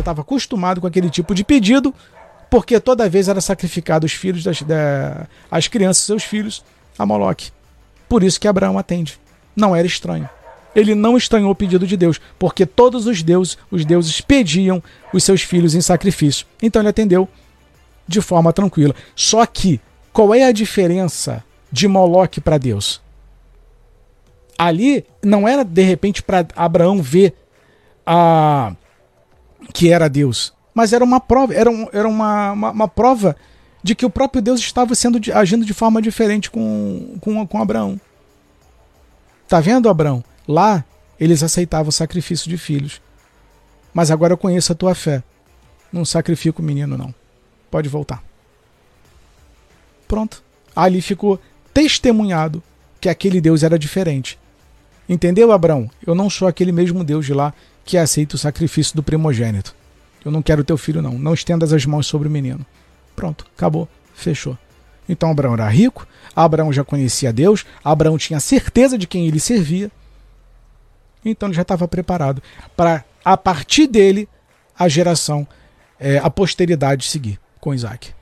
já estava acostumado com aquele tipo de pedido, porque toda vez era sacrificado os filhos das, da, as crianças, seus filhos, a Moloque. Por isso que Abraão atende. Não era estranho. Ele não estranhou o pedido de Deus, porque todos os deuses, os deuses pediam os seus filhos em sacrifício. Então ele atendeu de forma tranquila. Só que qual é a diferença de Moloque para Deus? Ali não era de repente para Abraão ver a que era Deus, mas era uma prova, era, um, era uma, uma, uma, prova de que o próprio Deus estava sendo agindo de forma diferente com, com, com Abraão. Tá vendo, Abraão? Lá eles aceitavam o sacrifício de filhos. Mas agora eu conheço a tua fé. Não sacrifico o menino, não. Pode voltar. Pronto. Ali ficou testemunhado que aquele Deus era diferente. Entendeu, Abraão? Eu não sou aquele mesmo Deus de lá que aceita o sacrifício do primogênito. Eu não quero teu filho, não. Não estendas as mãos sobre o menino. Pronto, acabou, fechou. Então Abraão era rico, Abraão já conhecia Deus, Abraão tinha certeza de quem ele servia. Então ele já estava preparado para, a partir dele, a geração, é, a posteridade seguir com Isaac.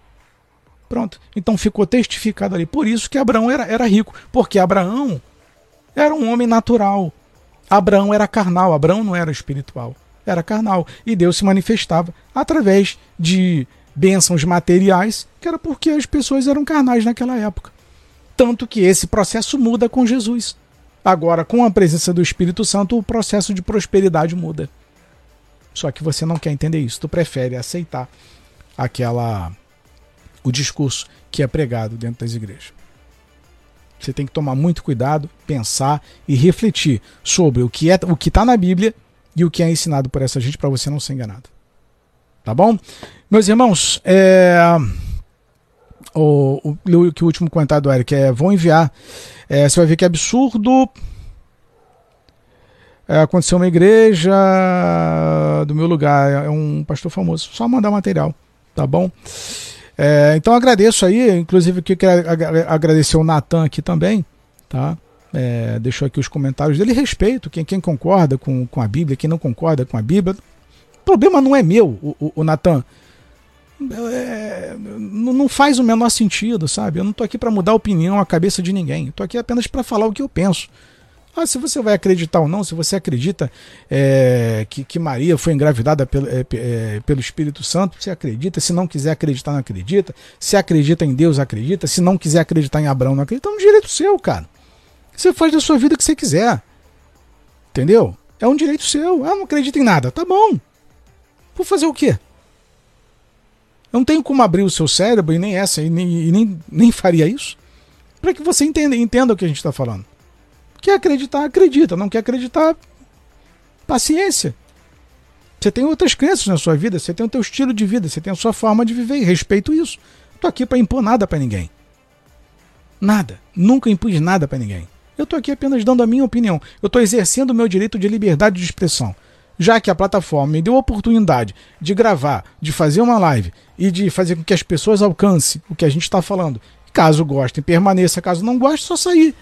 Pronto. Então ficou testificado ali. Por isso que Abraão era, era rico. Porque Abraão era um homem natural. Abraão era carnal. Abraão não era espiritual. Era carnal. E Deus se manifestava através de bênçãos materiais, que era porque as pessoas eram carnais naquela época. Tanto que esse processo muda com Jesus. Agora, com a presença do Espírito Santo, o processo de prosperidade muda. Só que você não quer entender isso. Tu prefere aceitar aquela o discurso que é pregado dentro das igrejas. Você tem que tomar muito cuidado, pensar e refletir sobre o que é o que está na Bíblia e o que é ensinado por essa gente para você não ser enganado. Tá bom? Meus irmãos, é, o, o, o, último comentário do Eric é: vão enviar. É, você vai ver que é absurdo. É, aconteceu uma igreja do meu lugar, é um pastor famoso. Só mandar material, tá bom? É, então agradeço aí, inclusive que quero agradecer o Natan aqui também, tá? É, deixou aqui os comentários dele. Respeito quem, quem concorda com, com a Bíblia, quem não concorda com a Bíblia. O problema não é meu, o, o, o Natan. É, não faz o menor sentido, sabe? Eu não tô aqui para mudar a opinião, a cabeça de ninguém. Eu tô aqui apenas para falar o que eu penso. Ah, se você vai acreditar ou não, se você acredita é, que, que, Maria foi engravidada pelo, é, é, pelo Espírito Santo, você acredita. Se não quiser acreditar, não acredita. Se acredita em Deus, acredita. Se não quiser acreditar em Abraão, não acredita. É um direito seu, cara. Você faz da sua vida o que você quiser. Entendeu? É um direito seu. Ah, não acredita em nada. Tá bom. Vou fazer o quê? Não tenho como abrir o seu cérebro e nem essa, e nem, e nem, nem faria isso. Para que você entenda, entenda o que a gente está falando. Quer acreditar, acredita. Não quer acreditar, paciência. Você tem outras crenças na sua vida, você tem o teu estilo de vida, você tem a sua forma de viver e respeito isso. Tô aqui para impor nada para ninguém. Nada. Nunca impus nada para ninguém. Eu tô aqui apenas dando a minha opinião. Eu tô exercendo o meu direito de liberdade de expressão. Já que a plataforma me deu a oportunidade de gravar, de fazer uma live e de fazer com que as pessoas alcancem o que a gente está falando. Caso gostem, permaneça. Caso não gostem, só sair.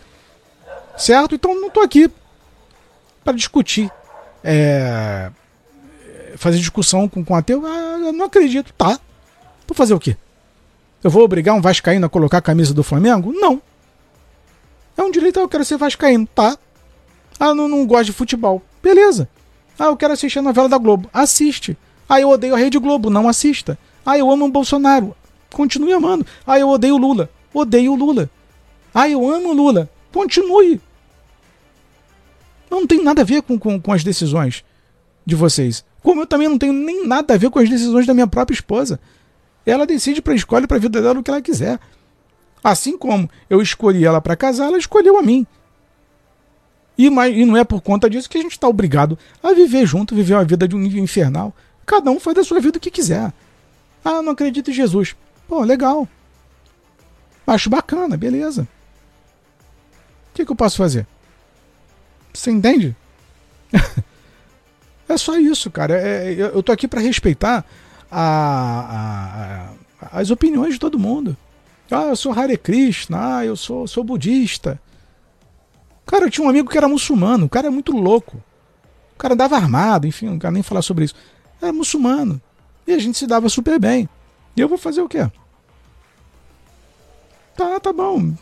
Certo? Então não estou aqui para discutir. É, fazer discussão com, com ateu. Ah, eu não acredito. Tá. Vou fazer o quê? Eu vou obrigar um Vascaíno a colocar a camisa do Flamengo? Não. É um direito, eu quero ser Vascaíno. Tá. Ah, não, não gosto de futebol. Beleza. Ah, eu quero assistir a novela da Globo. Assiste. Ah, eu odeio a Rede Globo. Não assista. Ah, eu amo o Bolsonaro. Continue amando. Ah, eu odeio o Lula. Odeio o Lula. Ah, eu amo o Lula. Continue. Não tem nada a ver com, com, com as decisões de vocês. Como eu também não tenho nem nada a ver com as decisões da minha própria esposa. Ela decide para escolhe para a vida dela o que ela quiser. Assim como eu escolhi ela para casar, ela escolheu a mim. E, mas, e não é por conta disso que a gente está obrigado a viver junto, viver uma vida de um nível infernal. Cada um faz da sua vida o que quiser. Ah, não acredito em Jesus. Pô, legal. Acho bacana, beleza. Que, que eu posso fazer? Você entende? é só isso, cara. É, é eu tô aqui para respeitar a, a, as opiniões de todo mundo. Ah, eu sou Hare Krishna, ah, eu sou, sou budista. Cara, eu tinha um amigo que era muçulmano, o cara é muito louco. O cara andava armado, enfim, não quero nem falar sobre isso. Era muçulmano. E a gente se dava super bem. E eu vou fazer o quê? Tá, tá bom.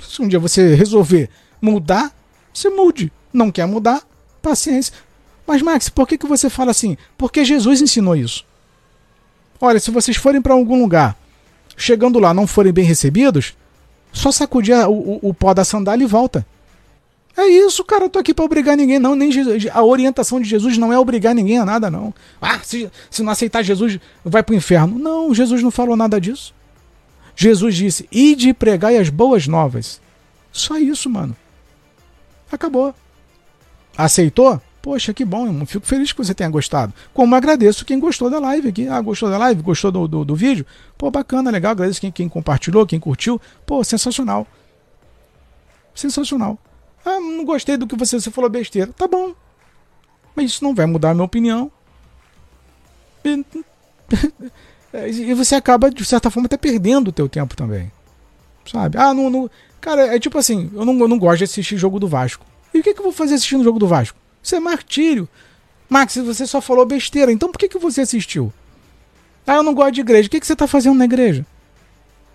Se um dia você resolver mudar, você mude. Não quer mudar? Paciência. Mas, Max, por que, que você fala assim? Porque Jesus ensinou isso. Olha, se vocês forem para algum lugar, chegando lá não forem bem recebidos, só sacudir o, o, o pó da sandália e volta. É isso, cara. Eu tô aqui para obrigar ninguém, não. Nem Jesus, a orientação de Jesus não é obrigar ninguém a nada, não. Ah, se, se não aceitar Jesus, vai pro inferno. Não, Jesus não falou nada disso. Jesus disse: Ide e pregai as boas novas. Só isso, mano. Acabou. Aceitou? Poxa, que bom, irmão. Fico feliz que você tenha gostado. Como agradeço quem gostou da live aqui. Ah, gostou da live? Gostou do, do, do vídeo? Pô, bacana, legal. Agradeço quem, quem compartilhou, quem curtiu. Pô, sensacional. Sensacional. Ah, não gostei do que você, você falou besteira. Tá bom. Mas isso não vai mudar a minha opinião. E você acaba, de certa forma, até perdendo o teu tempo também. Sabe? Ah, não, não. Cara, é tipo assim, eu não, eu não gosto de assistir jogo do Vasco. E o que, que eu vou fazer assistindo o jogo do Vasco? Isso é martírio. Max, você só falou besteira, então por que, que você assistiu? Ah, eu não gosto de igreja. O que, que você está fazendo na igreja?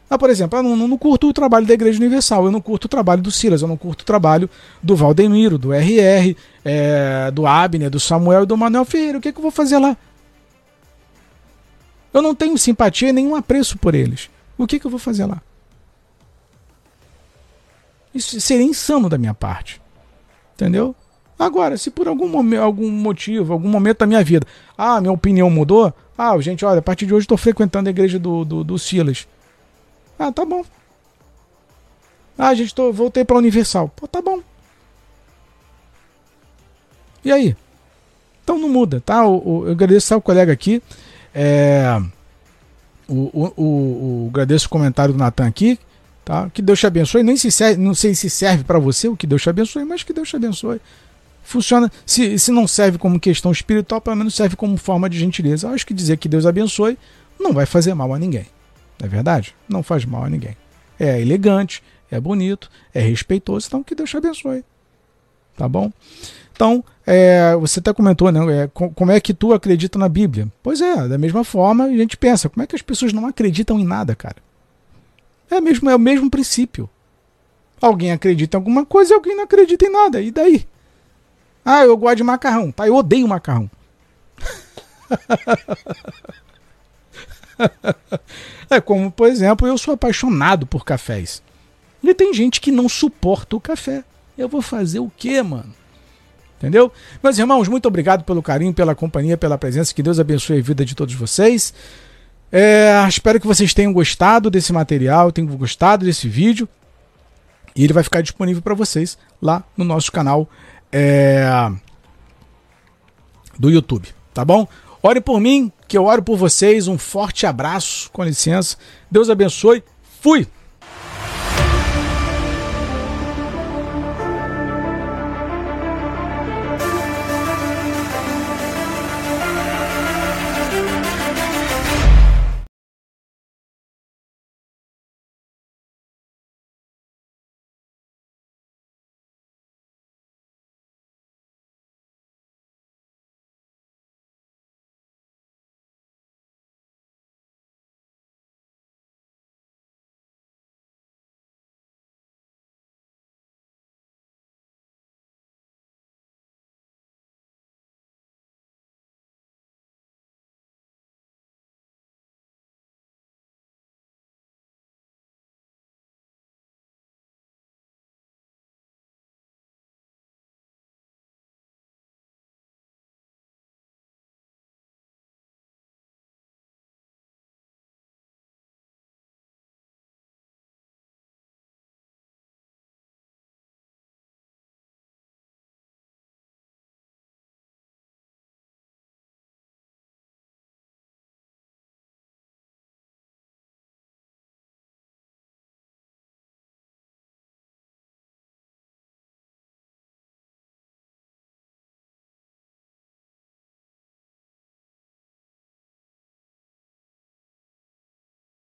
Ah, por exemplo, eu não, não, curto o trabalho da Igreja Universal, eu não curto o trabalho do Silas, eu não curto o trabalho do Valdemiro, do RR, é, do Abner, do Samuel e do Manuel Ferreira. O que, que eu vou fazer lá? Eu não tenho simpatia e nenhum apreço por eles. O que, que eu vou fazer lá? Isso seria insano da minha parte. Entendeu? Agora, se por algum, algum motivo, algum momento da minha vida, ah, minha opinião mudou, ah, gente, olha, a partir de hoje estou frequentando a igreja do, do, do Silas. Ah, tá bom. Ah, gente, tô, voltei para Universal. Pô, tá bom. E aí? Então não muda, tá? O, eu agradeço ao colega aqui. É, o, o, o, agradeço o comentário do Natan aqui. Tá? Que Deus te abençoe. Nem se serve, não sei se serve para você o que Deus te abençoe, mas que Deus te abençoe. Funciona. Se, se não serve como questão espiritual, pelo menos serve como forma de gentileza. Eu acho que dizer que Deus abençoe não vai fazer mal a ninguém. Não é verdade? Não faz mal a ninguém. É elegante, é bonito, é respeitoso. Então que Deus te abençoe. Tá bom? Então, é, você até comentou, né? É, como é que tu acredita na Bíblia? Pois é, da mesma forma a gente pensa, como é que as pessoas não acreditam em nada, cara? É, mesmo, é o mesmo princípio. Alguém acredita em alguma coisa e alguém não acredita em nada. E daí? Ah, eu gosto de macarrão. Tá, eu odeio macarrão. é como, por exemplo, eu sou apaixonado por cafés. E tem gente que não suporta o café. Eu vou fazer o quê, mano? Entendeu? Meus irmãos, muito obrigado pelo carinho, pela companhia, pela presença. Que Deus abençoe a vida de todos vocês. É, espero que vocês tenham gostado desse material, tenham gostado desse vídeo. E ele vai ficar disponível para vocês lá no nosso canal é, do YouTube, tá bom? Ore por mim, que eu oro por vocês. Um forte abraço, com licença. Deus abençoe. Fui!